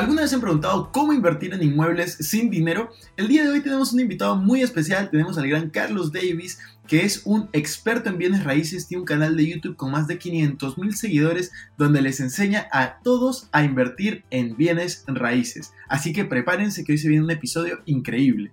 ¿Alguna vez han preguntado cómo invertir en inmuebles sin dinero? El día de hoy tenemos un invitado muy especial, tenemos al gran Carlos Davis, que es un experto en bienes raíces, tiene un canal de YouTube con más de 500 mil seguidores donde les enseña a todos a invertir en bienes raíces. Así que prepárense que hoy se viene un episodio increíble.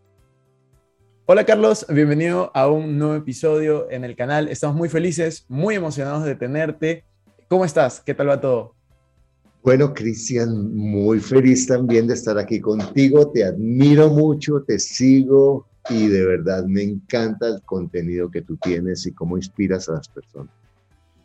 Hola Carlos, bienvenido a un nuevo episodio en el canal. Estamos muy felices, muy emocionados de tenerte. ¿Cómo estás? ¿Qué tal va todo? Bueno, Cristian, muy feliz también de estar aquí contigo. Te admiro mucho, te sigo y de verdad me encanta el contenido que tú tienes y cómo inspiras a las personas.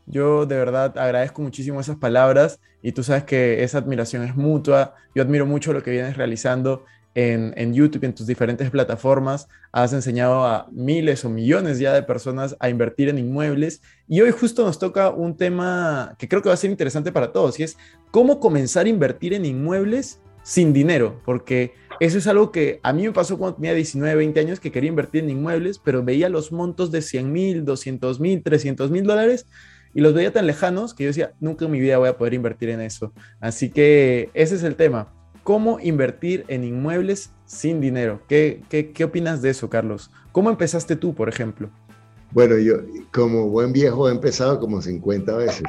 Yo de verdad agradezco muchísimo esas palabras y tú sabes que esa admiración es mutua. Yo admiro mucho lo que vienes realizando en, en, YouTube en tus diferentes plataformas. Has enseñado a miles o millones ya de personas a invertir en inmuebles. Y hoy justo nos toca un tema que creo que va a ser interesante para todos y es cómo comenzar a invertir en inmuebles sin dinero. Porque eso es algo que a mí me pasó cuando tenía 19, 20 años que quería invertir en inmuebles, pero veía los montos de 100 mil, 200 mil, 300 mil dólares y los veía tan lejanos que yo decía, nunca en mi vida voy a poder invertir en eso. Así que ese es el tema ¿Cómo invertir en inmuebles sin dinero? ¿Qué, qué, opinas de eso, Carlos? ¿Cómo empezaste tú, por ejemplo? Bueno, yo como buen viejo he empezado como 50 veces.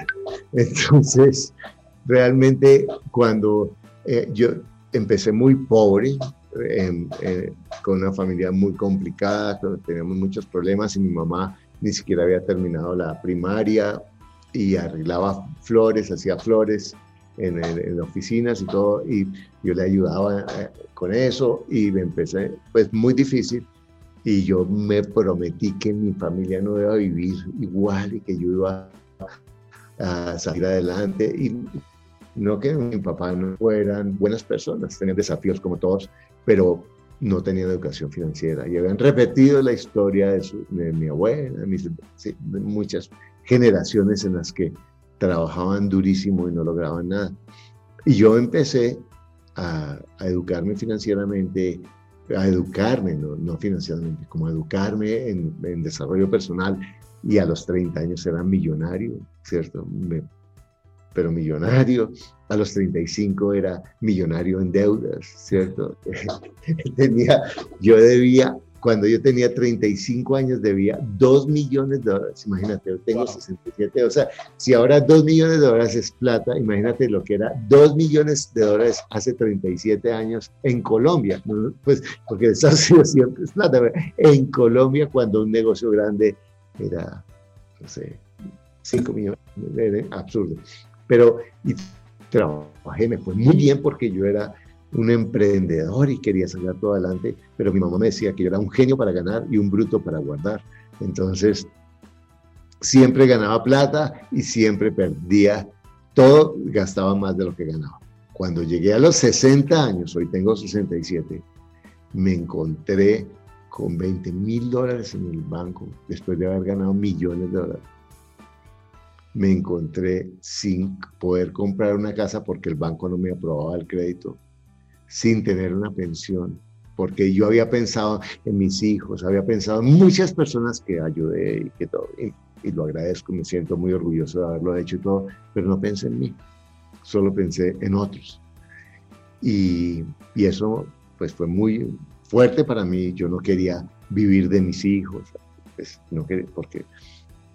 Entonces, realmente cuando eh, yo empecé muy pobre, con una familia muy complicada, teníamos muchos problemas y mi mamá ni siquiera había terminado la primaria y arreglaba flores, hacía flores en, oficinas y todo, y yo le ayudaba eh, con eso y me empecé, pues muy difícil, y yo me prometí que mi familia no iba a vivir igual y que yo iba a salir adelante, y no que mi papá no fueran buenas personas, tenían desafíos como todos, pero no tenían educación financiera y habían repetido la historia de, de mi abuela, de muchas generaciones en las que trabajaban durísimo y no lograban nada. Y yo empecé a, educarme financieramente, a educarme, no, financieramente, como a educarme en, desarrollo personal. Y a los 30 años era millonario, ¿cierto? pero millonario. A los 35 era millonario en deudas, ¿cierto? Tenía, yo debía cuando yo tenía 35 años debía 2 millones de dólares. Imagínate, yo tengo 67. O sea, si ahora 2 millones de dólares es plata, imagínate lo que era 2 millones de dólares hace 37 años en Colombia. Pues porque Estados Unidos siempre es plata. En Colombia, cuando un negocio grande era, no sé, 5 millones, era absurdo. Pero y trabajé, me fue muy bien porque yo era un emprendedor y quería sacar todo adelante, pero mi mamá me decía que yo era un genio para ganar y un bruto para guardar. Entonces, siempre ganaba plata y siempre perdía todo, gastaba más de lo que ganaba. Cuando llegué a los 60 años, hoy tengo 67, me encontré con 20 mil dólares en el banco después de haber ganado millones de dólares. Me encontré sin poder comprar una casa porque el banco no me aprobaba el crédito sin tener una pensión porque yo había pensado en mis hijos, había pensado en muchas personas que ayudé y que todo, y, lo agradezco, me siento muy orgulloso de haberlo hecho y todo, pero no pensé en mí, solo pensé en otros. Y, y eso pues fue muy fuerte para mí, yo no quería vivir de mis hijos, pues, no quería, porque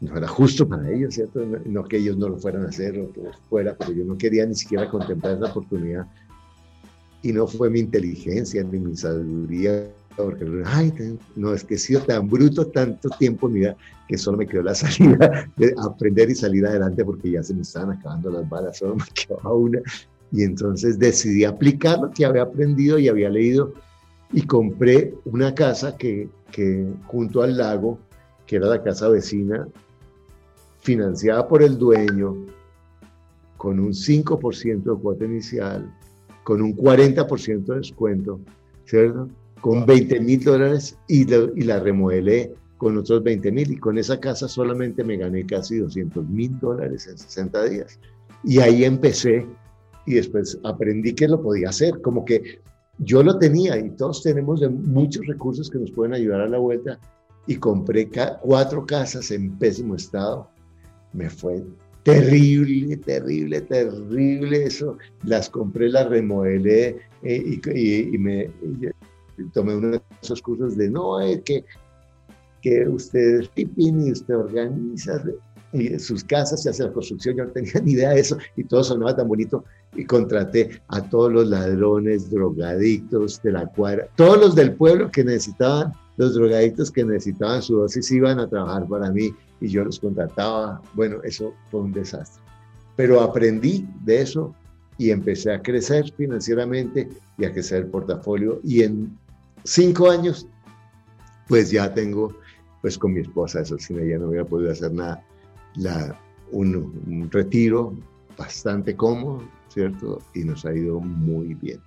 no era justo para ellos, ¿cierto? No, que ellos no lo fueran a hacer o que fuera, pero yo no quería ni siquiera contemplar esa oportunidad. Y no fue mi inteligencia ni mi sabiduría, porque, ay, no, es que he sido tan bruto tanto tiempo en mi vida que solo me quedó la salida de aprender y salir adelante porque ya se me estaban acabando las balas, solo me quedaba una. Y entonces decidí aplicar lo que había aprendido y había leído y compré una casa que, que junto al lago, que era la casa vecina, financiada por el dueño, con un 5% de cuota inicial, con un 40% de descuento, ¿cierto? Con 20 mil dólares y, y, la remodelé con otros 20 mil y con esa casa solamente me gané casi 200 mil dólares en 60 días. Y ahí empecé y después aprendí que lo podía hacer, como que yo lo tenía y todos tenemos muchos recursos que nos pueden ayudar a la vuelta y compré cuatro casas en pésimo estado me fue terrible, terrible, terrible eso. Las compré, las remodelé eh, y, me tomé uno de esos cursos de no, es que, que usted y usted organiza sus casas y hace la construcción. Yo no tenía ni idea de eso y todo sonaba tan bonito. Y contraté a todos los ladrones, drogadictos de la cuadra, todos los del pueblo que necesitaban, los drogadictos que necesitaban su dosis iban a trabajar para mí y yo los contrataba. Bueno, eso fue un desastre. Pero aprendí de eso y empecé a crecer financieramente y a crecer el portafolio. Y en cinco años, pues ya tengo, pues con mi esposa, eso sin ella no hubiera podido hacer nada, la, un, retiro bastante cómodo, ¿cierto? Y nos ha ido muy bien.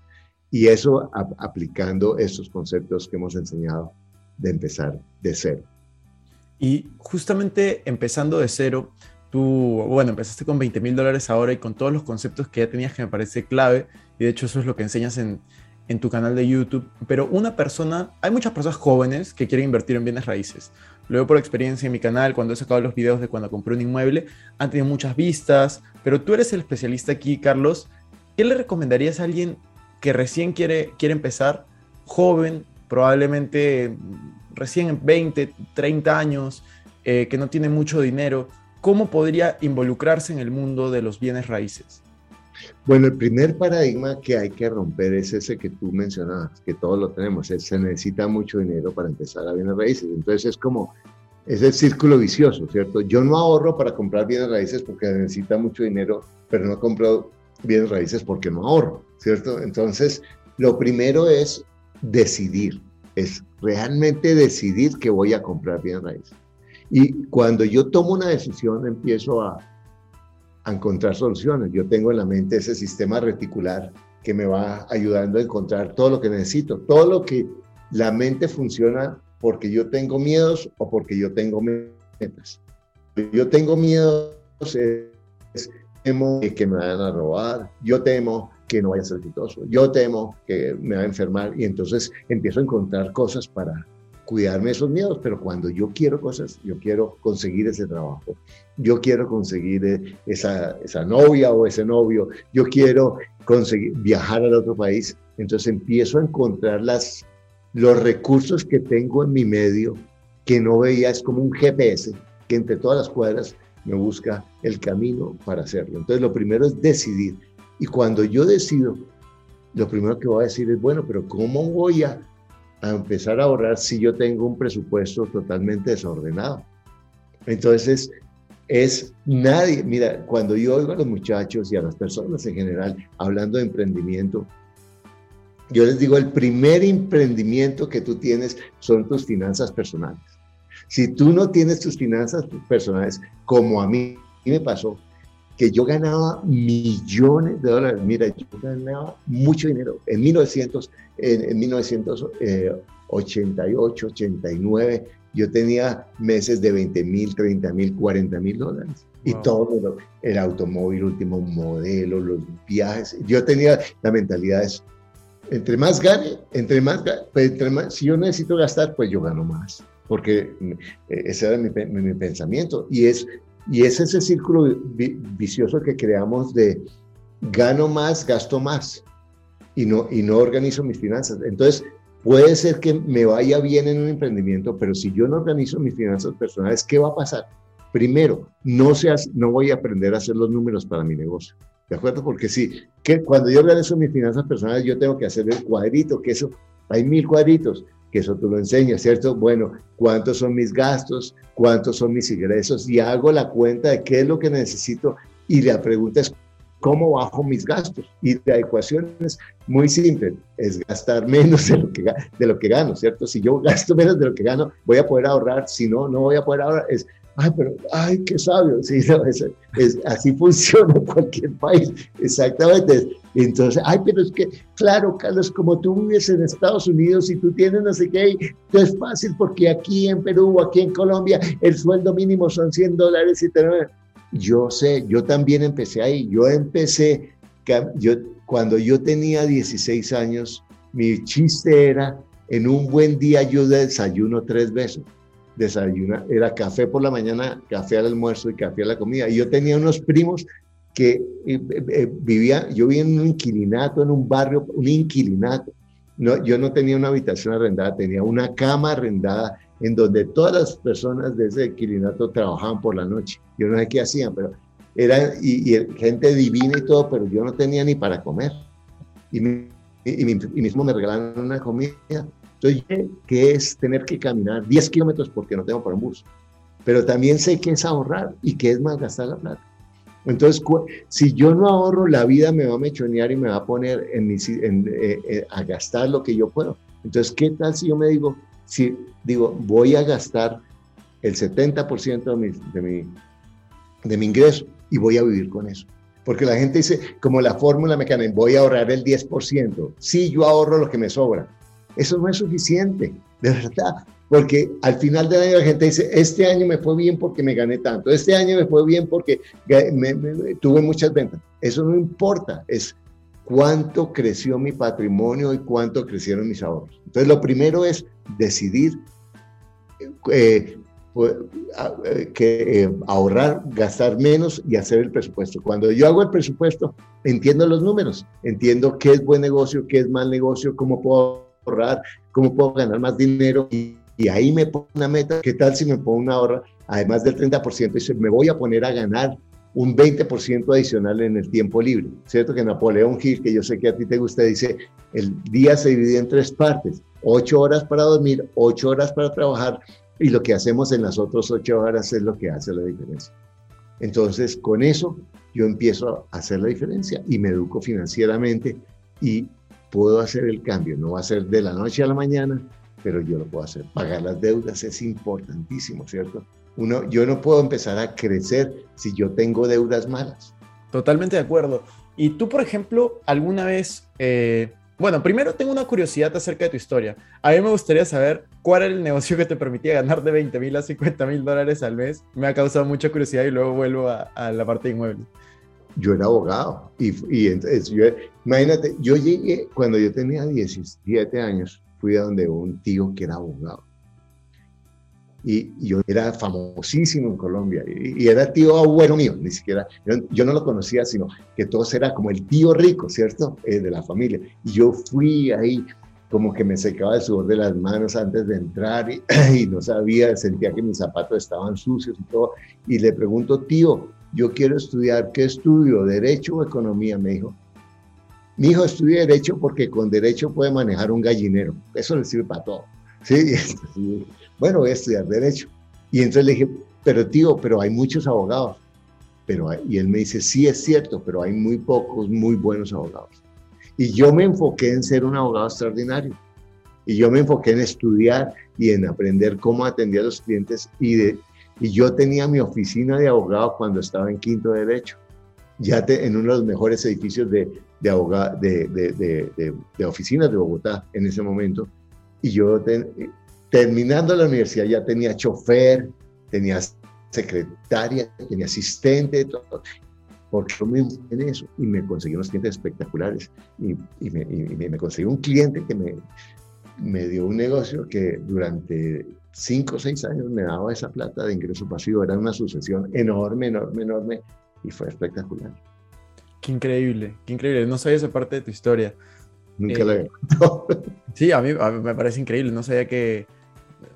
Y eso aplicando estos conceptos que hemos enseñado de empezar de cero. Y justamente empezando de cero, tú, bueno, empezaste con 20 mil dólares ahora y con todos los conceptos que ya tenías que me parece clave, y de hecho eso es lo que enseñas en, en tu canal de YouTube, pero una persona, hay muchas personas jóvenes que quieren invertir en bienes raíces. Luego por experiencia en mi canal, cuando he sacado los videos de cuando compré un inmueble, han tenido muchas vistas, pero tú eres el especialista aquí, Carlos. ¿Qué le recomendarías a alguien que recién quiere, quiere empezar, joven, probablemente recién en 20, 30 años, eh, que no tiene mucho dinero, ¿cómo podría involucrarse en el mundo de los bienes raíces? Bueno, el primer paradigma que hay que romper es ese que tú mencionabas, que todos lo tenemos, es, se necesita mucho dinero para empezar a bienes raíces. Entonces es como, es el círculo vicioso, ¿cierto? Yo no ahorro para comprar bienes raíces porque necesita mucho dinero, pero no compro bienes raíces porque no ahorro, ¿cierto? Entonces, lo primero es decidir es realmente decidir que voy a comprar bien raíz. Y cuando yo tomo una decisión, empiezo a, a, encontrar soluciones. Yo tengo en la mente ese sistema reticular que me va ayudando a encontrar todo lo que necesito, todo lo que la mente funciona porque yo tengo miedos o porque yo tengo metas. Yo tengo miedos, es, que me vayan a robar, yo temo que no vaya a ser exitoso. Yo temo que me va a enfermar y entonces empiezo a encontrar cosas para cuidarme esos miedos, pero cuando yo quiero cosas, yo quiero conseguir ese trabajo, yo quiero conseguir eh, esa, esa novia o ese novio, yo quiero conseguir viajar al otro país, entonces empiezo a encontrar las, los recursos que tengo en mi medio que no veía, es como un GPS que entre todas las cuadras me busca el camino para hacerlo. Entonces lo primero es decidir, y cuando yo decido, lo primero que voy a decir es, bueno, pero ¿cómo voy a, empezar a ahorrar si yo tengo un presupuesto totalmente desordenado? Entonces, es nadie, mira, cuando yo oigo a los muchachos y a las personas en general hablando de emprendimiento, yo les digo, el primer emprendimiento que tú tienes son tus finanzas personales. Si tú no tienes tus finanzas personales, como a mí me pasó, que yo ganaba millones de dólares. Mira, yo ganaba mucho dinero. En 1900, en, 1988, 89, yo tenía meses de 20 mil, 30 mil, 40 mil dólares. Y todo el automóvil, último modelo, los viajes. Yo tenía la mentalidad de entre más gane, entre más, pues, entre más, si yo necesito gastar, pues yo gano más, porque eh, ese era mi, mi, pensamiento. Y es, y es ese círculo vicioso que creamos de gano más, gasto más y no, y no organizo mis finanzas. Entonces, puede ser que me vaya bien en un emprendimiento, pero si yo no organizo mis finanzas personales, ¿qué va a pasar? Primero, no, seas, no voy a aprender a hacer los números para mi negocio. ¿De acuerdo? Porque sí, que cuando yo organizo mis finanzas personales, yo tengo que hacer el cuadrito, que eso, hay mil cuadritos, que eso tú lo enseñas, ¿cierto? Bueno, ¿cuántos son mis gastos? ¿Cuántos son mis ingresos? Y hago la cuenta de qué es lo que necesito y la pregunta es, ¿cómo bajo mis gastos? Y la ecuación es muy simple, es gastar menos de lo que, de lo que gano, ¿cierto? Si yo gasto menos de lo que gano, voy a poder ahorrar, si no, no voy a poder ahorrar. Es ay, pero, ay, qué sabio. Sí, es, así funciona cualquier país, exactamente. Entonces, ay, pero es que, claro, Carlos, como tú vives en Estados Unidos y tú tienes no sé qué, es fácil porque aquí en Perú o aquí en Colombia el sueldo mínimo son 100 dólares y te... Yo sé, yo también empecé ahí. Yo empecé, yo, cuando yo tenía 16 años, mi chiste era, en un buen día yo desayuno tres veces desayunar, era café por la mañana, café al almuerzo y café a la comida. Y yo tenía unos primos que eh, eh, eh, vivían, yo vivía en un inquilinato, en un barrio, un inquilinato. No, yo no tenía una habitación arrendada, tenía una cama arrendada en donde todas las personas de ese inquilinato trabajaban por la noche. Yo no sé qué hacían, pero era y, gente divina y todo, pero yo no tenía ni para comer. Y, y mismo me regalaron una comida entonces, que es tener que caminar 10 kilómetros porque no tengo para un bus. Pero también sé que es ahorrar y que es malgastar la plata. Entonces, si yo no ahorro, la vida me va a mechonear y me va a poner en, eh, eh, a gastar lo que yo puedo. Entonces, ¿qué tal si yo me digo, si digo, voy a gastar el 70% de mi, de, mi, de mi ingreso y voy a vivir con eso? Porque la gente dice, como la fórmula mecánica, voy a ahorrar el 10%. Sí, yo ahorro lo que me sobra, eso no es suficiente, de verdad, porque al final del año la gente dice, este año me fue bien porque me gané tanto, este año me fue bien porque tuve muchas ventas. Eso no importa, es cuánto creció mi patrimonio y cuánto crecieron mis ahorros. Entonces, lo primero es decidir eh, pues, eh, que eh, ahorrar, gastar menos y hacer el presupuesto. Cuando yo hago el presupuesto, entiendo los números, entiendo qué es buen negocio, qué es mal negocio, cómo puedo ahorrar, cómo puedo ganar más dinero y, ahí me pongo una meta, ¿qué tal si me pongo una ahorra, además del 30%, dice, me voy a poner a ganar un 20% adicional en el tiempo libre, ¿cierto? Que Napoleón Hill, que yo sé que a ti te gusta, dice, el día se divide en tres partes, ocho horas para dormir, ocho horas para trabajar, y lo que hacemos en las otras ocho horas es lo que hace la diferencia. Entonces, con eso yo empiezo a hacer la diferencia y me educo financieramente y puedo hacer el cambio. No va a ser de la noche a la mañana, pero yo lo puedo hacer. Pagar las deudas es importantísimo, ¿cierto? Uno, yo no puedo empezar a crecer si yo tengo deudas malas. Totalmente de acuerdo. Y tú, por ejemplo, alguna vez, eh, bueno, primero tengo una curiosidad acerca de tu historia. A mí me gustaría saber cuál era el negocio que te permitía ganar de 20 mil a 50 mil dólares al mes. Me ha causado mucha curiosidad y luego vuelvo a, a la parte de inmuebles yo era abogado. Y, imagínate, yo llegué cuando yo tenía 17 años, fui a donde un tío que era abogado. Y, yo era famosísimo en Colombia y, era tío abuelo mío, ni siquiera, yo, no lo conocía, sino que todos era como el tío rico, ¿cierto? Eh, de la familia. Y yo fui ahí como que me secaba el sudor de las manos antes de entrar y, y no sabía, sentía que mis zapatos estaban sucios y todo. Y le pregunto, tío, yo quiero estudiar, ¿qué estudio? ¿Derecho o economía? Me dijo. Mi hijo estudia Derecho porque con Derecho puede manejar un gallinero. Eso le sirve para todo. ¿Sí? Bueno, voy a estudiar Derecho. Y entonces le dije, pero tío, pero hay muchos abogados. Pero y él me dice, sí es cierto, pero hay muy pocos muy buenos abogados. Y yo me enfoqué en ser un abogado extraordinario. Y yo me enfoqué en estudiar y en aprender cómo atendía a los clientes y de, y yo tenía mi oficina de abogado cuando estaba en quinto derecho, ya en uno de los mejores edificios de, de, de, de, oficinas de Bogotá en ese momento. Y yo terminando la universidad ya tenía chofer, tenía secretaria, tenía asistente, todo. porque yo me en eso y me conseguí unos clientes espectaculares y, y, me, y me, conseguí un cliente que me, me dio un negocio que durante cinco o seis años me daba esa plata de ingreso pasivo, era una sucesión enorme, enorme, enorme y fue espectacular. Qué increíble, qué increíble, no sabía esa parte de tu historia. Nunca la he Sí, a mí, a mí me parece increíble, no sabía que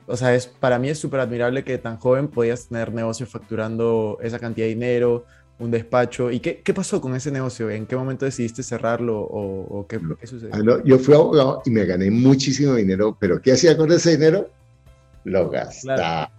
o sea, es, para mí es súper admirable que tan joven podías tener negocio facturando esa cantidad de dinero, un despacho. ¿Y qué, qué pasó con ese negocio? ¿En qué momento decidiste cerrarlo o, qué, qué, sucedió? Yo fui abogado y me gané muchísimo dinero, pero ¿qué hacía con ese dinero? Lo gastaba.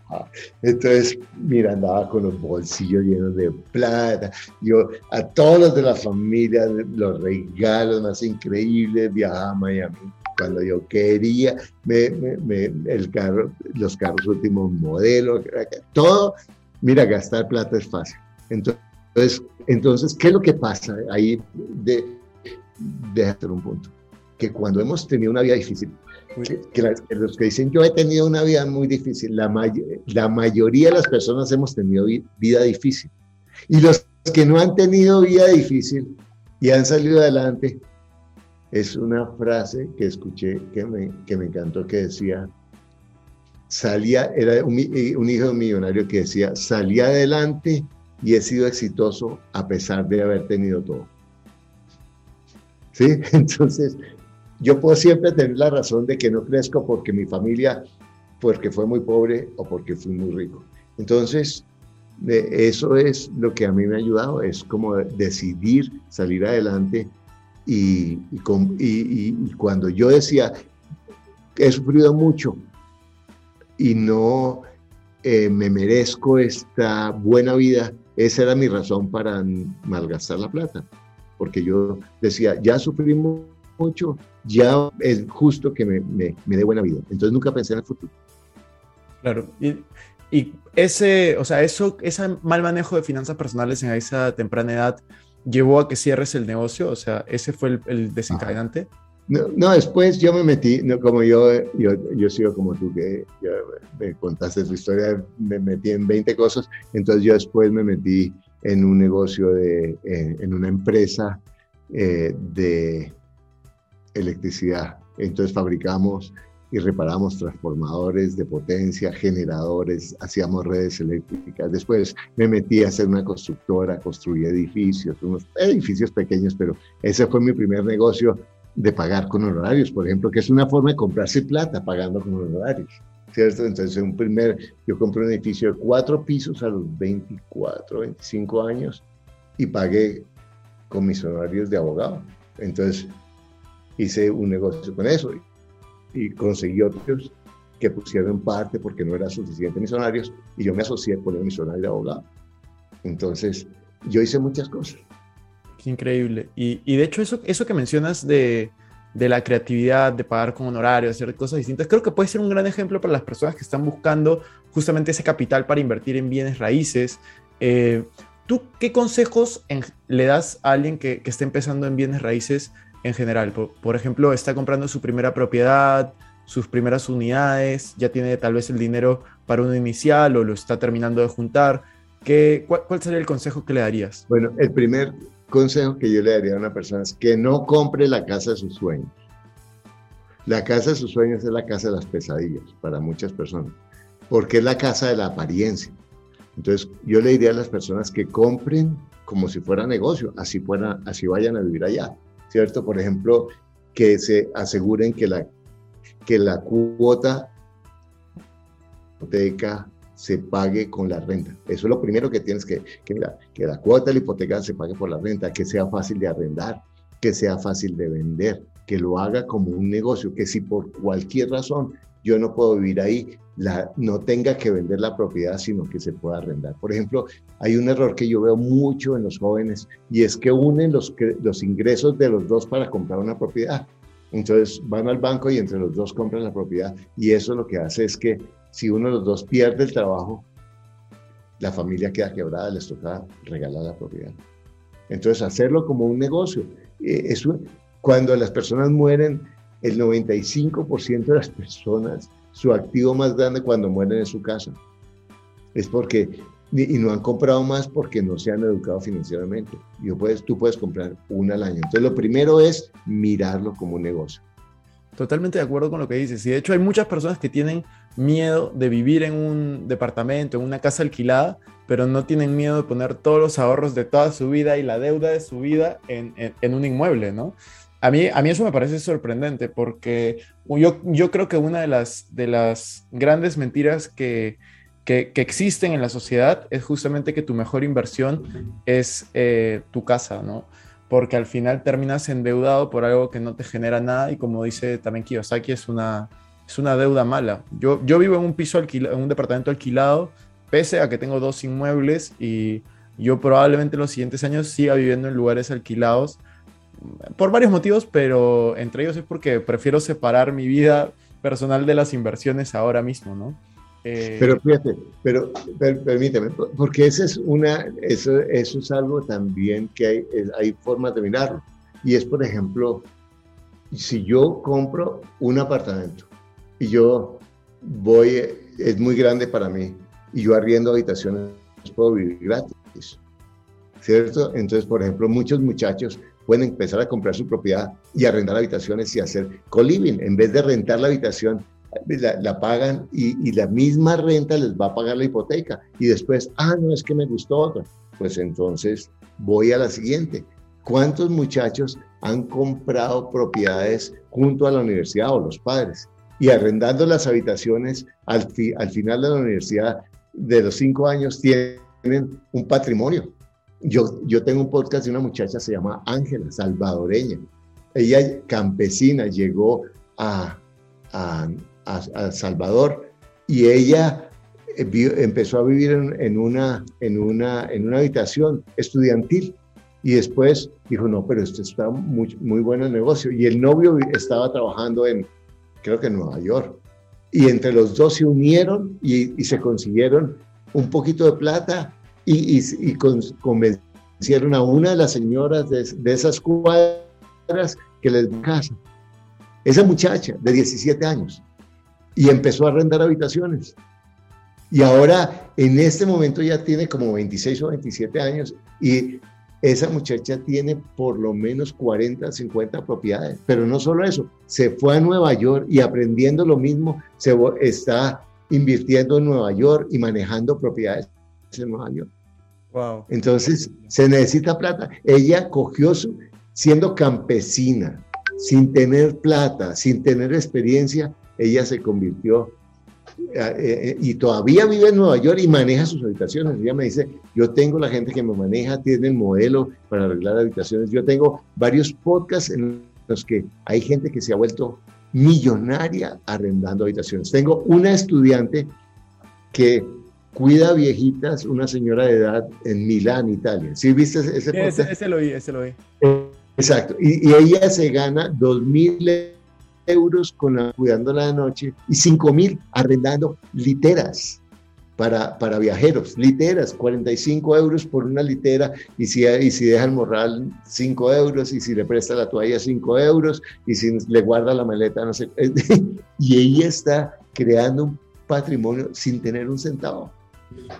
Entonces, mira, andaba con los bolsillos llenos de plata. Yo a todos los de la familia, los regalos más increíbles, viajaba a Miami cuando yo quería, me, el carro, los carros últimos modelos, todo. Mira, gastar plata es fácil. Entonces, entonces ¿qué es lo que pasa? Ahí de, de hacer un punto. Que cuando hemos tenido una vida difícil, que, los que dicen yo he tenido una vida muy difícil, la, la mayoría de las personas hemos tenido vida difícil. Y los que no han tenido vida difícil y han salido adelante, es una frase que escuché que me, que me encantó que decía, salía, era un, un hijo millonario que decía, salí adelante y he sido exitoso a pesar de haber tenido todo. ¿Sí? Entonces, yo puedo siempre tener la razón de que no crezco porque mi familia, porque fue muy pobre o porque fui muy rico. Entonces, eso es lo que a mí me ha ayudado, es como decidir salir adelante y, cuando yo decía, he sufrido mucho y no eh, me merezco esta buena vida, esa era mi razón para malgastar la plata. Porque yo decía, ya sufrimos mucho, ya es justo que me, me, me dé buena vida. Entonces nunca pensé en el futuro. Claro. Y, y ese, o sea, eso, ese mal manejo de finanzas personales en esa temprana edad, llevó a que cierres el negocio? O sea, ¿ese fue el, desencadenante? No, después yo me metí, no, como yo, yo, yo sigo como tú, que me contaste tu historia, me metí en 20 cosas, entonces yo después me metí en un negocio, de, en, una empresa eh, de electricidad. Entonces fabricamos y reparamos transformadores de potencia, generadores, hacíamos redes eléctricas. Después me metí a hacer una constructora, construí edificios, unos edificios pequeños, pero ese fue mi primer negocio de pagar con honorarios, por ejemplo, que es una forma de comprarse plata pagando con honorarios. ¿Cierto? Entonces, un primer, yo compré un edificio de cuatro pisos a los 24, 25 años y pagué con mis honorarios de abogado. Entonces, hice un negocio con eso y conseguí otros que pusieron parte porque no eran suficientes misionarios y yo me asocié con el misionario de abogado. Entonces, yo hice muchas cosas. Qué increíble. Y, y de hecho, eso, eso que mencionas de, de, la creatividad, de pagar con honorario, hacer cosas distintas, creo que puede ser un gran ejemplo para las personas que están buscando justamente ese capital para invertir en bienes raíces. Eh, ¿Tú qué consejos le das a alguien que, que esté empezando en bienes raíces en general. Por, ejemplo, está comprando su primera propiedad, sus primeras unidades, ya tiene tal vez el dinero para uno inicial o lo está terminando de juntar. ¿Qué, cuál, sería el consejo que le darías? Bueno, el primer consejo que yo le daría a una persona es que no compre la casa de sus sueños. La casa de sus sueños es la casa de las pesadillas para muchas personas, porque es la casa de la apariencia. Entonces, yo le diría a las personas que compren como si fuera negocio, así, así vayan a vivir allá. ¿cierto? Por ejemplo, que se aseguren que la, que la cuota hipoteca se pague con la renta. Eso es lo primero que tienes que, que que la cuota de la hipoteca se pague por la renta, que sea fácil de arrendar, que sea fácil de vender, que lo haga como un negocio, que si por cualquier razón yo no puedo vivir ahí, la, no tenga que vender la propiedad, sino que se pueda arrendar. Por ejemplo, hay un error que yo veo mucho en los jóvenes y es que unen los, los ingresos de los dos para comprar una propiedad. Entonces van al banco y entre los dos compran la propiedad y eso lo que hace es que si uno de los dos pierde el trabajo, la familia queda quebrada, les toca regalar la propiedad. Entonces hacerlo como un negocio. Eh, eso, cuando las personas mueren, el 95% de las personas, su activo más grande cuando mueren en su casa. Es porque y no han comprado más porque no se han educado financieramente. Yo puedes, tú puedes comprar una al año. Entonces, lo primero es mirarlo como un negocio. Totalmente de acuerdo con lo que dices. Y de hecho hay muchas personas que tienen miedo de vivir en un departamento, en una casa alquilada, pero no tienen miedo de poner todos los ahorros de toda su vida y la deuda de su vida en, en, un inmueble, ¿no? A mí, a mí eso me parece sorprendente porque yo, yo creo que una de las, de las grandes mentiras que, que, existen en la sociedad es justamente que tu mejor inversión es eh, tu casa, ¿no? Porque al final terminas endeudado por algo que no te genera nada y como dice también Kiyosaki, es una, es una deuda mala. Yo, yo vivo en un piso alquilado, en un departamento alquilado pese a que tengo dos inmuebles y yo probablemente en los siguientes años siga viviendo en lugares alquilados por varios motivos, pero entre ellos es porque prefiero separar mi vida personal de las inversiones ahora mismo, ¿no? Eh, pero fíjate, pero permíteme, porque esa es una, eso, eso es algo también que hay, hay formas de mirarlo. Y es, por ejemplo, si yo compro un apartamento y yo voy, es muy grande para mí, y yo arriendo habitaciones, puedo vivir gratis. ¿Cierto? Entonces, por ejemplo, muchos muchachos pueden empezar a comprar su propiedad y arrendar habitaciones y hacer co-living. En vez de rentar la habitación, la, pagan y, y, la misma renta les va a pagar la hipoteca. Y después, ah, no, es que me gustó otra. Pues entonces voy a la siguiente. ¿Cuántos muchachos han comprado propiedades junto a la universidad o los padres? Y arrendando las habitaciones al, al final de la universidad de los cinco años tienen un patrimonio. Yo, yo tengo un podcast de una muchacha, se llama Ángela, salvadoreña. Ella, campesina, llegó a, a, a, Salvador y ella eh, empezó a vivir en, una, en, una, en una habitación estudiantil y después dijo, no, pero esto está muy, muy bueno el negocio. Y el novio estaba trabajando en, creo que en Nueva York y entre los dos se unieron y, se consiguieron un poquito de plata y, y, convencieron a una de las señoras de, esas cuadras que les casa. Esa muchacha de 17 años y empezó a arrendar habitaciones. Y ahora, en este momento ya tiene como 26 o 27 años y esa muchacha tiene por lo menos 40, 50 propiedades. Pero no solo eso, se fue a Nueva York y aprendiendo lo mismo, se está invirtiendo en Nueva York y manejando propiedades en Nueva York. Wow. Entonces, se necesita plata. Ella cogió su, siendo campesina, sin tener plata, sin tener experiencia, ella se convirtió y todavía vive en Nueva York y maneja sus habitaciones. Ella me dice, yo tengo la gente que me maneja, tiene el modelo para arreglar habitaciones. Yo tengo varios podcasts en los que hay gente que se ha vuelto millonaria arrendando habitaciones. Tengo una estudiante que cuida viejitas, una señora de edad en Milán, Italia. ¿Sí viste ese, podcast? Ese, lo vi, ese lo vi. Exacto. Y, y ella se gana dos mil euros con la, cuidándola de noche y 5 mil arrendando literas para, para viajeros, literas, 45 euros por una litera y si, y si deja el morral 5 euros y si le presta la toalla 5 euros y si le guarda la maleta, no sé. y ella está creando un patrimonio sin tener un centavo.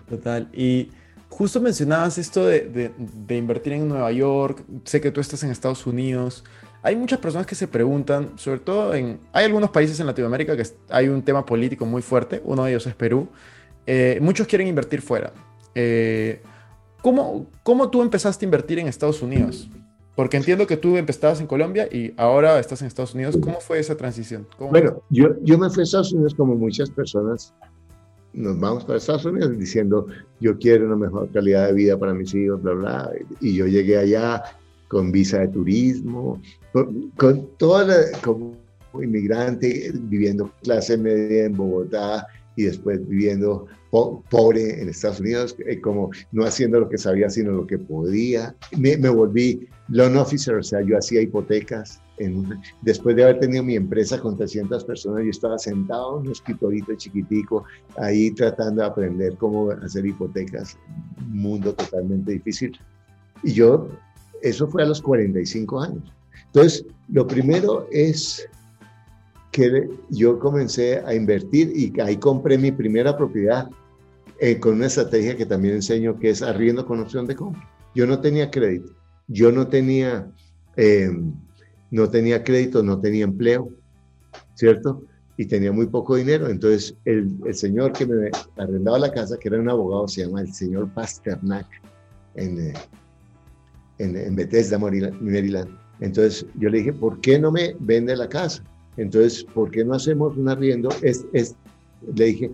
Total. Y justo mencionabas esto de, de, de, invertir en Nueva York, sé que tú estás en Estados Unidos, hay muchas personas que se preguntan, sobre todo en... Hay algunos países en Latinoamérica que hay un tema político muy fuerte, uno de ellos es Perú. Eh, muchos quieren invertir fuera. Eh, ¿cómo, ¿Cómo tú empezaste a invertir en Estados Unidos? Porque entiendo que tú empezabas en Colombia y ahora estás en Estados Unidos. ¿Cómo fue esa transición? bueno, yo, yo me fui a Estados Unidos como muchas personas. Nos vamos para Estados Unidos diciendo, yo quiero una mejor calidad de vida para mis hijos, bla, bla. Y yo llegué allá con visa de turismo, con, toda la, como inmigrante viviendo clase media en Bogotá y después viviendo pobre en Estados Unidos, eh, como no haciendo lo que sabía, sino lo que podía. Me, me volví loan officer, o sea, yo hacía hipotecas. En, después de haber tenido mi empresa con 300 personas, yo estaba sentado en un escritorito chiquitico, ahí tratando de aprender cómo hacer hipotecas, un mundo totalmente difícil. Y yo eso fue a los 45 años. Entonces, lo primero es que yo comencé a invertir y ahí compré mi primera propiedad eh, con una estrategia que también enseño, que es arriendo con opción de compra. Yo no tenía crédito, yo no tenía, em, no tenía crédito, no tenía empleo, ¿cierto? Y tenía muy poco dinero. Entonces, el, el señor que me arrendaba la casa, que era un abogado, se llama el señor Pasternak, en, eh, en, en Bethesda, Maryland. Entonces, yo le dije, ¿por qué no me vende la casa? Entonces, ¿por qué no hacemos un arriendo? Es, es, le dije,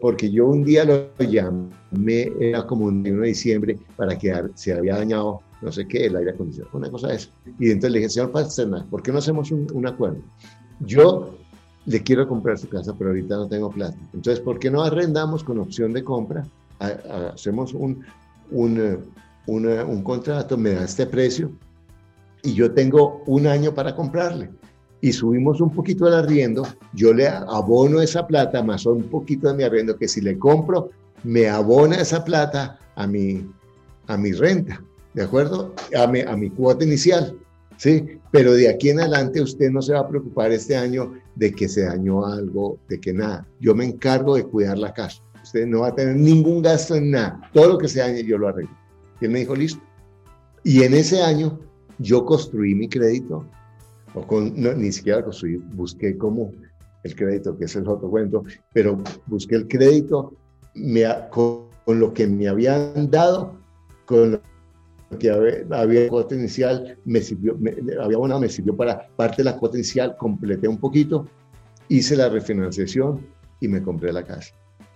porque yo un día lo llamé, era como un 1 de diciembre, para que se había dañado, no sé qué, el aire acondicionado, una cosa de eso. Y entonces le dije, señor Pasternak, ¿por qué no hacemos un, acuerdo? Yo le quiero comprar su casa, pero ahorita no tengo plata. Entonces, ¿por qué no arrendamos con opción de compra? hacemos un, un, un contrato, me da este precio y yo tengo un año para comprarle y subimos un poquito el arriendo, yo le abono esa plata más un poquito de mi arriendo, que si le compro, me abona esa plata a mi, a mi renta, ¿de acuerdo? A a mi cuota inicial, ¿sí? Pero de aquí en adelante usted no se va a preocupar este año de que se dañó algo, de que nada. Yo me encargo de cuidar la casa. Usted no va a tener ningún gasto en nada. Todo lo que se dañe yo lo arreglo. Y él me dijo, listo. Y en ese año yo construí mi crédito o con, ni siquiera construí, busqué como el crédito, que ese es otro cuento, pero busqué el crédito me, con, lo que me habían dado, con lo que había, había cuota inicial, me sirvió, me, había bueno, me sirvió para parte de la cuota inicial, completé un poquito, hice la refinanciación y me compré la casa,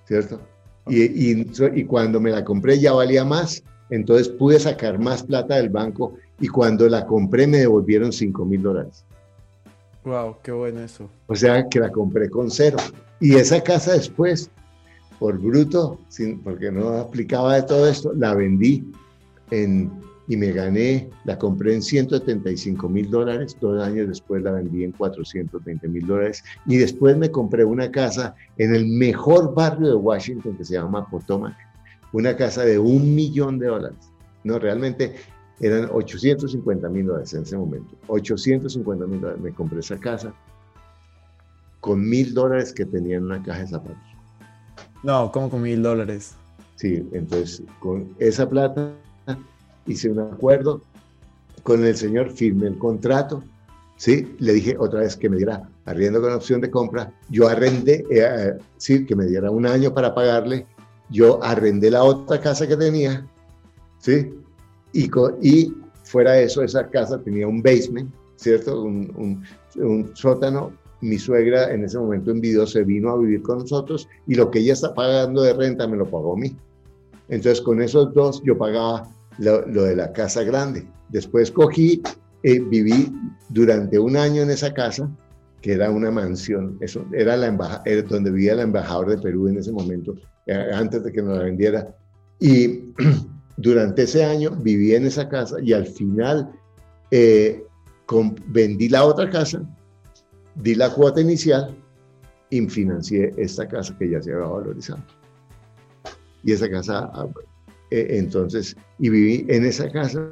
¿cierto? Y, y, y, cuando me la compré ya valía más, entonces pude sacar más plata del banco y cuando la compré me devolvieron 5 mil dólares. Wow, qué bueno eso. O sea que la compré con cero. Y esa casa después, por bruto, sin, porque no aplicaba de todo esto, la vendí en, y me gané, la compré en 175 mil dólares, dos años después la vendí en 420 mil dólares y después me compré una casa en el mejor barrio de Washington que se llama Potomac, una casa de un millón de dólares. No, realmente eran 850 mil dólares en ese momento. 850 mil dólares. Me compré esa casa con mil dólares que tenía en una caja de zapatos. No, ¿cómo con mil dólares? Sí, entonces con esa plata hice un acuerdo con el señor, firmé el contrato, ¿sí? Le dije otra vez que me diera arriendo con opción de compra. Yo arrendé, eh, eh, sí, que me diera un año para pagarle. Yo arrendé la otra casa que tenía, ¿sí? Y, fuera de eso, esa casa tenía un basement, ¿cierto? Un, un, sótano. Mi suegra en ese momento envidió, se vino a vivir con nosotros y lo que ella está pagando de renta me lo pagó a mí. Entonces con esos dos yo pagaba lo, de la casa grande. Después cogí, eh, viví durante un año en esa casa, que era una mansión, eso era la embajada, donde vivía el embajador de Perú en ese momento, eh, antes de que nos la vendiera. Y durante ese año viví en esa casa y al final eh, vendí la otra casa, di la cuota inicial y financié esta casa que ya se había valorizado. Y esa casa, ah, eh, entonces, y viví en esa casa.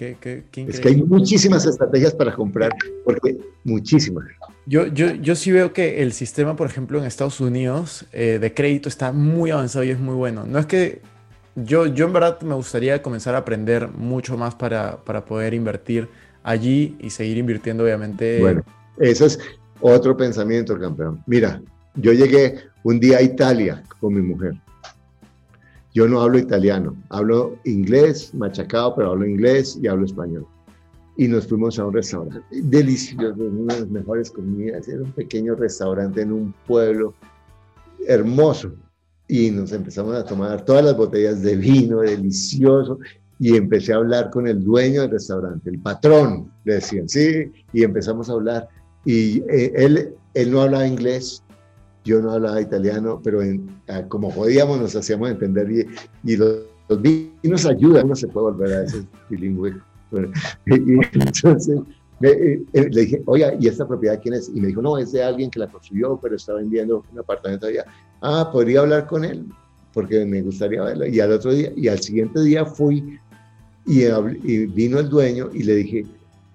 Qué, qué, es que hay muchísimas estrategias para comprar, porque muchísimas. Yo, yo, yo sí veo que el sistema, por ejemplo, en Estados Unidos eh, de crédito está muy avanzado y es muy bueno. No es que yo, yo en verdad me gustaría comenzar a aprender mucho más para, para poder invertir allí y seguir invirtiendo, obviamente. Bueno, eso es otro pensamiento, campeón. Mira, yo llegué un día a Italia con mi mujer. Yo no hablo italiano, hablo inglés, machacado, pero hablo inglés y hablo español. Y nos fuimos a un restaurante delicioso, una de las mejores comidas. Era un pequeño restaurante en un pueblo hermoso y nos empezamos a tomar todas las botellas de vino delicioso y empecé a hablar con el dueño del restaurante, el patrón, le decían, sí, y empezamos a hablar. Y eh, él, él no hablaba inglés, yo no hablaba italiano, pero ah, como podíamos nos hacíamos entender y, y los, vinos ayudan, uno se puede volver a ese bilingüe. y, entonces eh, eh, le dije, oye, ¿y esta propiedad quién es? Y me dijo, no, es de alguien que la construyó, pero está vendiendo un apartamento allá. Ah, podría hablar con él, porque me gustaría verlo. Y al otro día, y al siguiente día fui y, vino el dueño y le dije,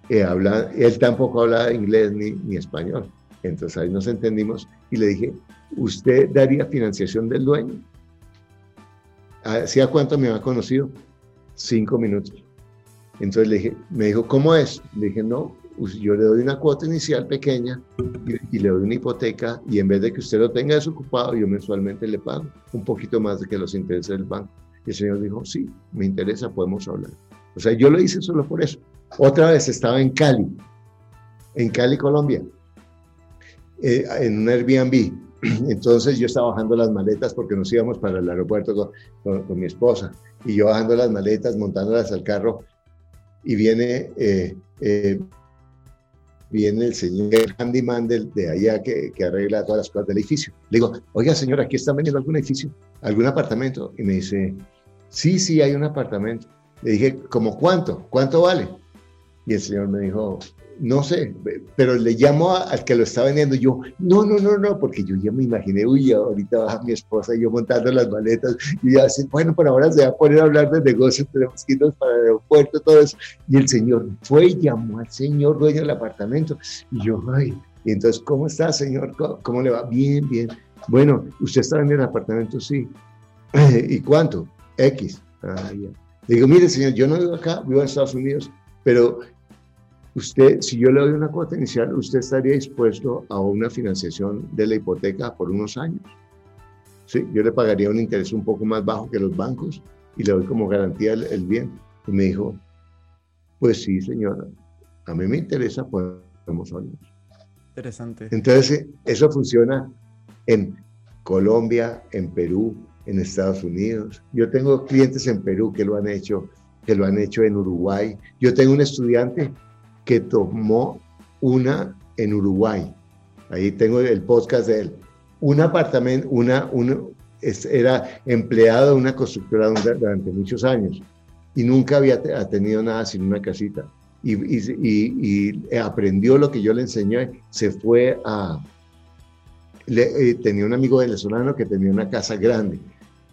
eh, habla, él tampoco habla inglés ni, ni español. Entonces ahí nos entendimos y le dije, ¿usted daría financiación del dueño? ¿Hacía cuánto me había conocido? Cinco minutos. Entonces le dije, me dijo, ¿cómo es? Le dije, no, yo le doy una cuota inicial pequeña y, le doy una hipoteca y en vez de que usted lo tenga desocupado, yo mensualmente le pago un poquito más de que los intereses del banco. Y el señor dijo, sí, me interesa, podemos hablar. O sea, yo lo hice solo por eso. Otra vez estaba en Cali, en Cali, Colombia, eh, en un Airbnb. Entonces yo estaba bajando las maletas porque nos íbamos para el aeropuerto con, mi esposa. Y yo bajando las maletas, montándolas al carro, y viene eh, eh, viene el señor handyman de, de allá que, que, arregla todas las cosas del edificio. Le digo, oiga señor, ¿aquí están vendiendo algún edificio? ¿Algún apartamento? Y me dice, sí, sí, hay un apartamento. Le dije, ¿cómo cuánto? ¿Cuánto vale? Y el señor me dijo, no sé, pero le llamo al que lo está vendiendo. Yo, no, no, no, no, porque yo ya me imaginé, uy, ahorita baja mi esposa y yo montando las maletas. Y así, bueno, por ahora se va a poner a hablar de negocios, tenemos que irnos para el aeropuerto, todo eso. Y el señor fue y llamó al señor dueño del apartamento. Y yo, ay, y entonces, ¿cómo está, señor? ¿Cómo, le va? Bien, bien. Bueno, ¿usted está vendiendo el apartamento? Sí. ¿Y cuánto? X. Ah, ya. Le digo, mire, señor, yo no vivo acá, vivo en Estados Unidos, pero usted, si yo le doy una cuota inicial, usted estaría dispuesto a una financiación de la hipoteca por unos años. Sí, yo le pagaría un interés un poco más bajo que los bancos y le doy como garantía el, bien. Y me dijo, pues sí, señora, a mí me interesa, podemos hablar. Interesante. Entonces, eso funciona en Colombia, en Perú, en Estados Unidos. Yo tengo clientes en Perú que lo han hecho, que lo han hecho en Uruguay. Yo tengo un estudiante que tomó una en Uruguay. Ahí tengo el podcast de él. Un apartamento, una, era empleado de una constructora durante muchos años y nunca había tenido nada sin una casita. Y, aprendió lo que yo le enseñé. Se fue a... Eh, tenía un amigo venezolano que tenía una casa grande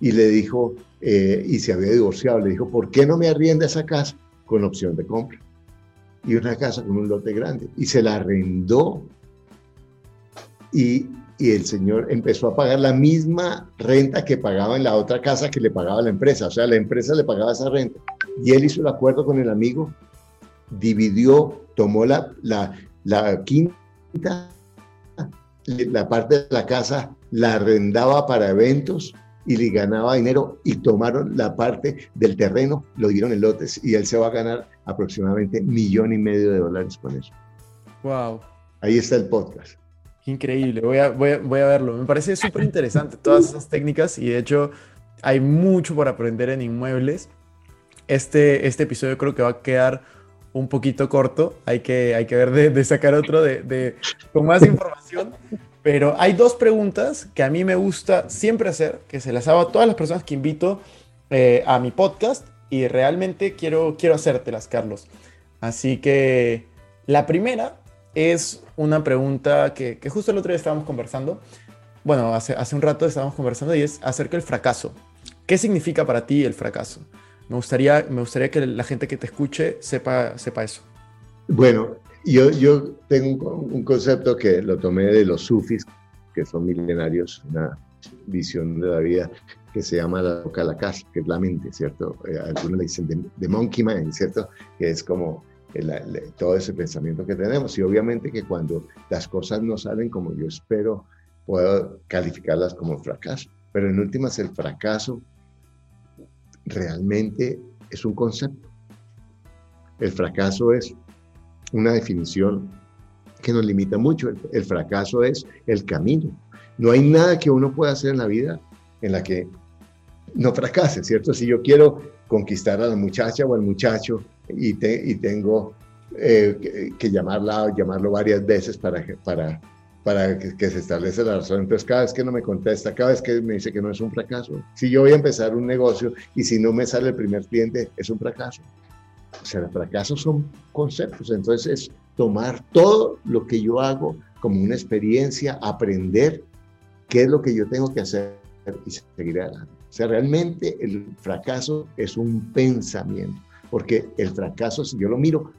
y le dijo, eh, y se había divorciado, le dijo, ¿por qué no me arrienda esa casa con opción de compra? Y una casa con un lote grande. Y se la arrendó. Y, y, el señor empezó a pagar la misma renta que pagaba en la otra casa que le pagaba la empresa. O sea, la empresa le pagaba esa renta. Y él hizo el acuerdo con el amigo, dividió, tomó la, la, la quinta, la parte de la casa, la arrendaba para eventos y le ganaba dinero y tomaron la parte del terreno, lo dieron en lotes y él se va a ganar aproximadamente millón y medio de dólares con eso. Wow. Ahí está el podcast. Increíble, voy a, voy a, voy a verlo. Me parece súper interesante todas esas técnicas y de hecho hay mucho por aprender en inmuebles. Este, este episodio creo que va a quedar un poquito corto. Hay que, hay que ver de, de sacar otro de, de, con más información. Pero hay dos preguntas que a mí me gusta siempre hacer, que se las hago a todas las personas que invito eh, a mi podcast y realmente quiero, quiero hacértelas, Carlos. Así que la primera es una pregunta que, que justo el otro día estábamos conversando. Bueno, hace, hace un rato estábamos conversando y es acerca del fracaso. ¿Qué significa para ti el fracaso? Me gustaría, me gustaría que la gente que te escuche sepa, sepa eso. Bueno, yo, yo tengo un, concepto que lo tomé de los sufis, que son milenarios, visión de la vida que se llama la boca la casa, que es la mente, ¿cierto? Eh, algunos le dicen de, monkey mind, ¿cierto? Que es como todo ese pensamiento que tenemos. Y obviamente que cuando las cosas no salen como yo espero, puedo calificarlas como fracaso. Pero en últimas, el fracaso realmente es un concepto. El fracaso es una definición que nos limita mucho. El, fracaso es el camino. No hay nada que uno pueda hacer en la vida en la que no fracase, ¿cierto? Si yo quiero conquistar a la muchacha o al muchacho y, tengo eh, que, llamarla o llamarlo varias veces para, para, para que, que, se establece la razón. Entonces, cada vez que no me contesta, cada vez que me dice que no es un fracaso, si yo voy a empezar un negocio y si no me sale el primer cliente, es un fracaso. O sea, los fracasos son conceptos, entonces es tomar todo lo que yo hago como una experiencia, aprender qué es lo que yo tengo que hacer y seguir adelante. O sea, realmente el fracaso es un pensamiento, porque el fracaso, si yo lo miro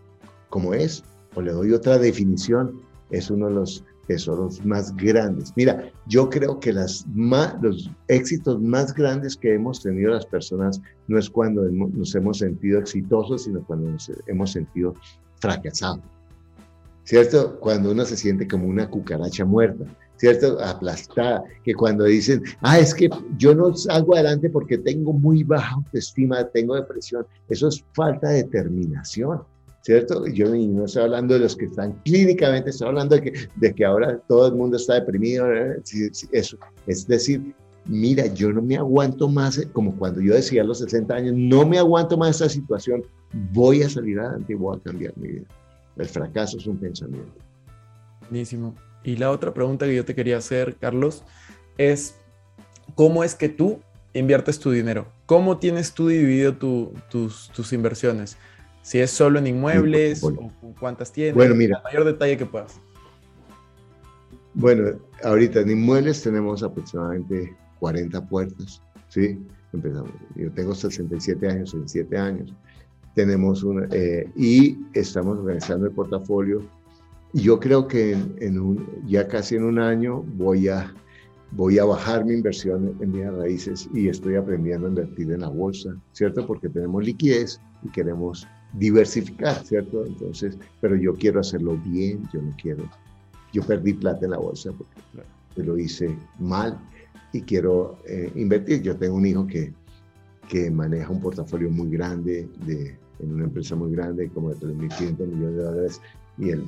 como es, o le doy otra definición, es uno de los tesoros más grandes. Mira, yo creo que las los éxitos más grandes que hemos tenido las personas no es cuando nos hemos sentido exitosos, sino cuando nos hemos sentido fracasados. ¿Cierto? Cuando uno se siente como una cucaracha muerta, ¿cierto? Aplastada, que cuando dicen, ah, es que yo no salgo adelante porque tengo muy baja autoestima, tengo depresión, eso es falta de determinación. ¿cierto? Yo no estoy hablando de los que están clínicamente, estoy hablando de que, de que ahora todo el mundo está deprimido, ¿eh? eso. Es decir, mira, yo no me aguanto más, eh, como cuando yo decía a los 60 años, no me aguanto más esta situación, voy a salir adelante y voy a cambiar mi vida. El fracaso es un pensamiento. Buenísimo. Y la otra pregunta que yo te quería hacer, Carlos, es, ¿cómo es que tú inviertes tu dinero? ¿Cómo tienes tú dividido tus, tus inversiones? Si es solo en inmuebles, cuántas tienes, bueno, mira, el mayor detalle que puedas. Bueno, ahorita en inmuebles tenemos aproximadamente 40 puertas, ¿sí? Empezamos. Yo tengo 67 años, en 7 años. Tenemos una, eh, y estamos organizando el portafolio. Y yo creo que en, un, ya casi en un año voy a, voy a bajar mi inversión en bienes raíces y estoy aprendiendo a invertir en la bolsa, ¿cierto? Porque tenemos liquidez y queremos diversificar, ¿cierto? Entonces, pero yo quiero hacerlo bien, yo no quiero. Yo perdí plata en la bolsa porque lo hice mal y quiero eh, invertir. Yo tengo un hijo que, que maneja un portafolio muy grande de, en una empresa muy grande, como de 3.500 millones de dólares, y él,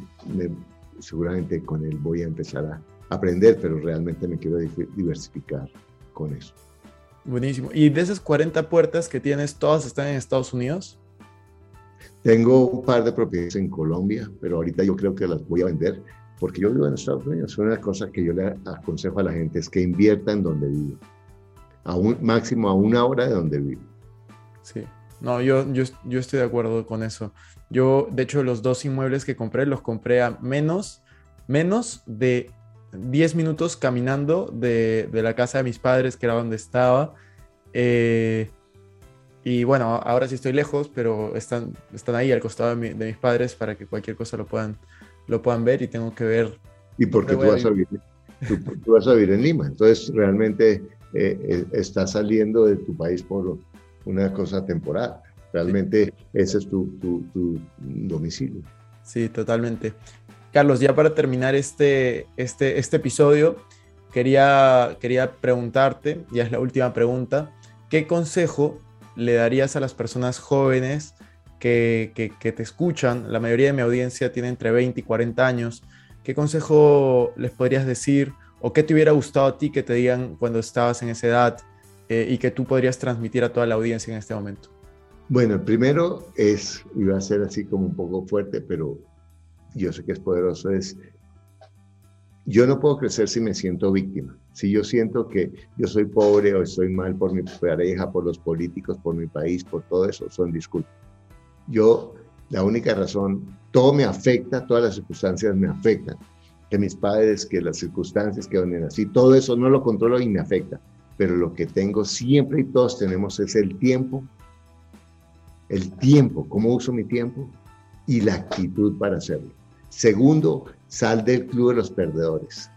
seguramente con él voy a empezar a aprender, pero realmente me quiero diversificar con eso. Buenísimo. ¿Y de esas 40 puertas que tienes, todas están en Estados Unidos? Tengo un par de propiedades en Colombia, pero ahorita yo creo que las voy a vender porque yo vivo en Estados Unidos. Una de las cosas que yo le aconsejo a la gente es que invierta en donde vive, a un máximo a una hora de donde vive. Sí, no, yo, yo, yo estoy de acuerdo con eso. Yo, de hecho, los dos inmuebles que compré los compré a menos, menos de 10 minutos caminando de, de la casa de mis padres, que era donde estaba. Eh, y bueno, ahora sí estoy lejos, pero están, están ahí al costado de, mis padres para que cualquier cosa lo puedan, lo puedan ver y tengo que ver. Y porque tú vas, a vivir, tú, vas a vivir en Lima, entonces realmente eh, eh, estás saliendo de tu país por una cosa temporal. Realmente ese es tu, tu, tu, domicilio. Sí, totalmente. Carlos, ya para terminar este, este, este episodio, quería, quería preguntarte, ya es la última pregunta, ¿qué consejo le darías a las personas jóvenes que, te escuchan? La mayoría de mi audiencia tiene entre 20 y 40 años. ¿Qué consejo les podrías decir o qué te hubiera gustado a ti que te digan cuando estabas en esa edad eh, y que tú podrías transmitir a toda la audiencia en este momento? Bueno, el primero es, iba a ser así como un poco fuerte, pero yo sé que es poderoso, es, yo no puedo crecer si me siento víctima. Si yo siento que yo soy pobre o estoy mal por mi pareja, por los políticos, por mi país, por todo eso, son disculpas. Yo, la única razón, todo me afecta, todas las circunstancias me afectan. Que mis padres, que las circunstancias, que donde nací, todo eso no lo controlo y me afecta. Pero lo que tengo siempre y todos tenemos es el tiempo, el tiempo, cómo uso mi tiempo y la actitud para hacerlo. Segundo, sal del club de los perdedores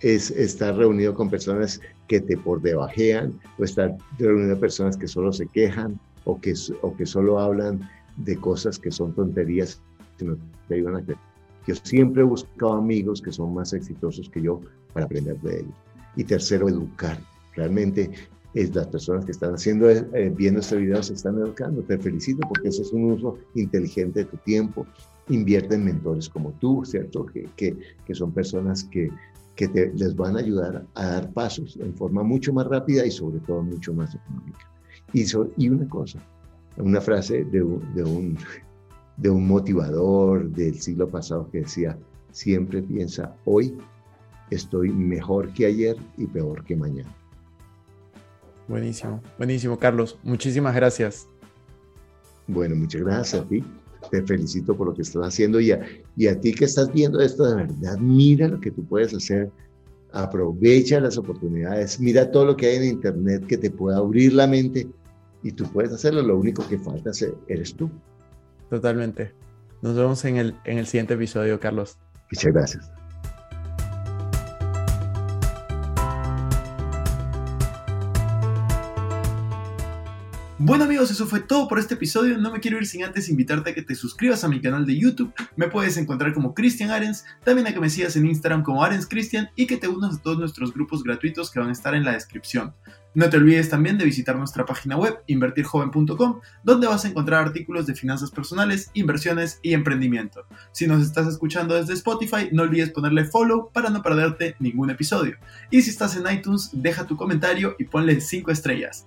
es estar reunido con personas que te por debajean o estar reunido con personas que solo se quejan o que, o que solo hablan de cosas que son tonterías que no te ayudan a creer. Yo siempre he buscado amigos que son más exitosos que yo para aprender de ellos. Y tercero, educar. Realmente es las personas que están haciendo, eh, viendo este video se están educando. Te felicito porque eso es un uso inteligente de tu tiempo. Invierte en mentores como tú, ¿cierto? Que, que, que son personas que que te, les van a ayudar a dar pasos en forma mucho más rápida y sobre todo mucho más económica. Y, y una cosa, una frase de de, un, de un motivador del siglo pasado que decía, siempre piensa, hoy estoy mejor que ayer y peor que mañana. Buenísimo, buenísimo, Carlos. Muchísimas gracias. Bueno, muchas gracias a ti te felicito por lo que estás haciendo y a, y a ti que estás viendo esto de verdad, mira lo que tú puedes hacer, aprovecha las oportunidades, mira todo lo que hay en Internet que te pueda abrir la mente y tú puedes hacerlo, lo único que falta eres tú. Totalmente. Nos vemos en el, en el siguiente episodio, Carlos. Muchas gracias. Bueno amigos, eso fue todo por este episodio. No me quiero ir sin antes invitarte a que te suscribas a mi canal de YouTube. Me puedes encontrar como Cristian Arens, también a que me sigas en Instagram como Arens Cristian y que te unas a todos nuestros grupos gratuitos que van a estar en la descripción. No te olvides también de visitar nuestra página web invertirjoven.com, donde vas a encontrar artículos de finanzas personales, inversiones y emprendimiento. Si nos estás escuchando desde Spotify, no olvides ponerle follow para no perderte ningún episodio. Y si estás en iTunes, deja tu comentario y ponle 5 estrellas.